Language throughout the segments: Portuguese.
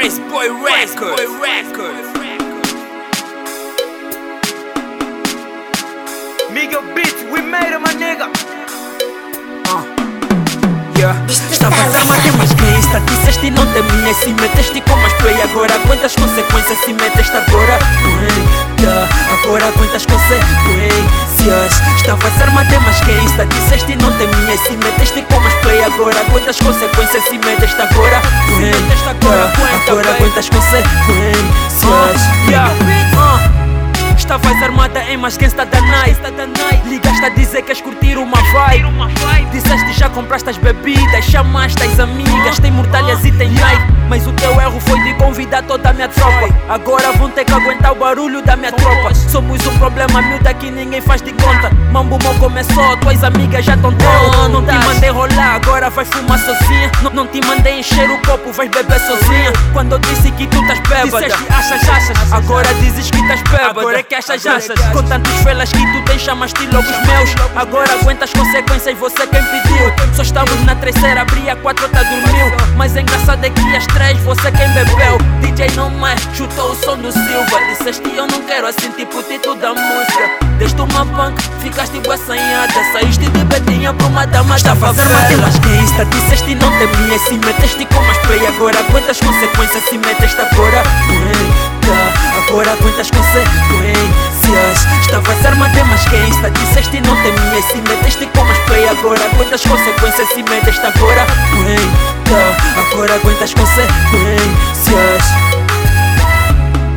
Praise Boy Records. Miguel Beats, we made it, my nigga. Uh, yeah. Estavas está disseste e não temias Se meteste com mais play agora Quantas consequências se meteste agora Eita, agora quantas consequências. Estavas armado mas quem está disseste e não temias Se meteste com mais play agora Quantas consequências se meteste agora Eita, agora quantas consequências em mas quem está da night? Ligaste a dizer que queres curtir uma vibe. Disseste já compraste as bebidas Chamaste as amigas Tem mortalhas e tem night Mas o teu erro foi de convidar toda a minha tropa. Agora vão ter que aguentar o barulho da minha tropa. Somos um problema miúda que ninguém faz de conta. Mambo mal começou, tuas amigas já estão todas Não te mandei rolar, agora vais fumar sozinha. Não, não te mandei encher o copo, vais beber sozinha. Quando eu disse que tu estás bêbada. Disseste achas, achas Agora dizes que estás bêbada. Agora é que achas, achas Com tantos felas que tu tens, chamaste logo os meus. Agora aguenta as consequências, você quem pediu. Só estamos na terceira, abri a quatro, outra dormiu. Mas é engraçado é que às três, você quem bebeu. DJ não mais, chutou o som do Silva. Disseste eu não quero assim, tipo o título da música. Deste uma punk, ficaste boa assanhada Saíste de betinha pra uma dama da favela. Mas está disseste e não temias Se meteste com mais play agora. Quantas consequências se meteste agora. Eita, agora quantas consequências Estavas armado mas quem está disseste não temias Se meteste com mais play agora Quantas consequências. Se meteste agora Eita, agora quantas consequências.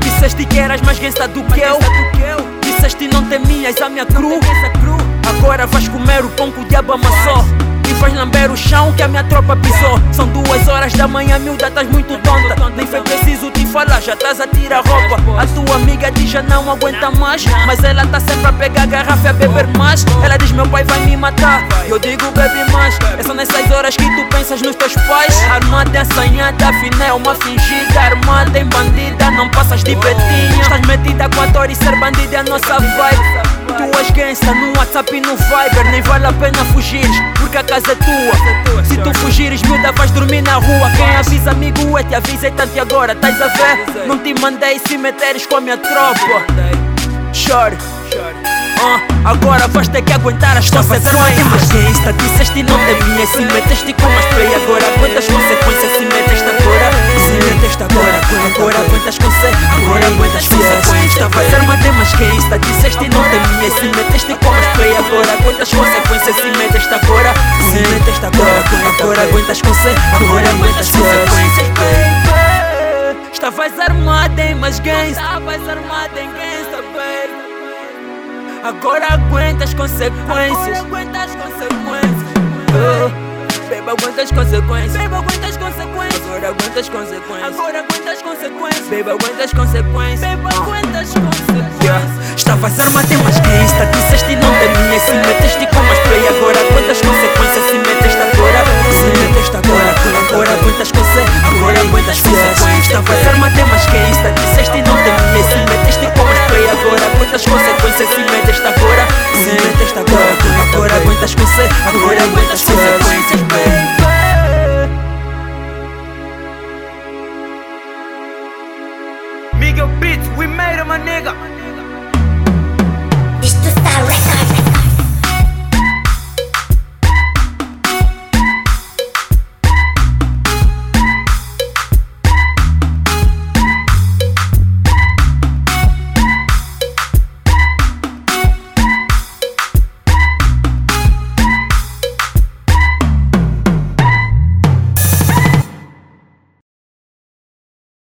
Disseste que eras mais gangsta do que eu. Disseste não temias a minha cru. Agora vais comer o pão que o diabo amassou Vais lamber o chão que a minha tropa pisou. São duas horas da manhã, miúda, estás muito tonta Nem foi preciso te falar, já estás a tirar roupa. A tua amiga diz já não aguenta mais Mas ela tá sempre a pegar a garrafa e a beber mais. Ela diz meu pai vai me matar. Eu digo bebe mais. É só nessas horas que tu pensas nos teus pais. Armada, assanhada, afinal é uma fingida Armada em bandida, não passas de betinha Estás metida com a dor e ser bandida é a nossa vibe Tu és gangsta no WhatsApp e no Viber Nem vale a pena fugires, porque a casa é tua. Se tu fugires, miúda, vais dormir na rua. Quem avisa amigo é te avisa tanto e agora Estás a ver? Não te mandei se meteres com a minha tropa. Chore. Ah, agora vais ter que aguentar as consequências. quem está disseste e não temias Se meteste com mais play agora Quantas consequências se meteste agora? Se meteste agora consequências se meteste agora Se meteste agora, agora quantas consequências Agora quantas consequências baby Estavas armada em mais gangsta Estavas armada em gangsta, baby Agora aguenta as consequências. Agora aguenta as consequências. Baby, aguenta as consequências. Baby, aguenta as consequências. Agora aguenta as consequências. Agora aguenta as consequências. Baby, aguenta as consequências. Baby, aguenta as consequências Estavas armado mas quem? Está disseste você Se metes agora, se metes agora Agora aguentas consequências, agora aguentas com você Miguel Beats, we made him a nigga.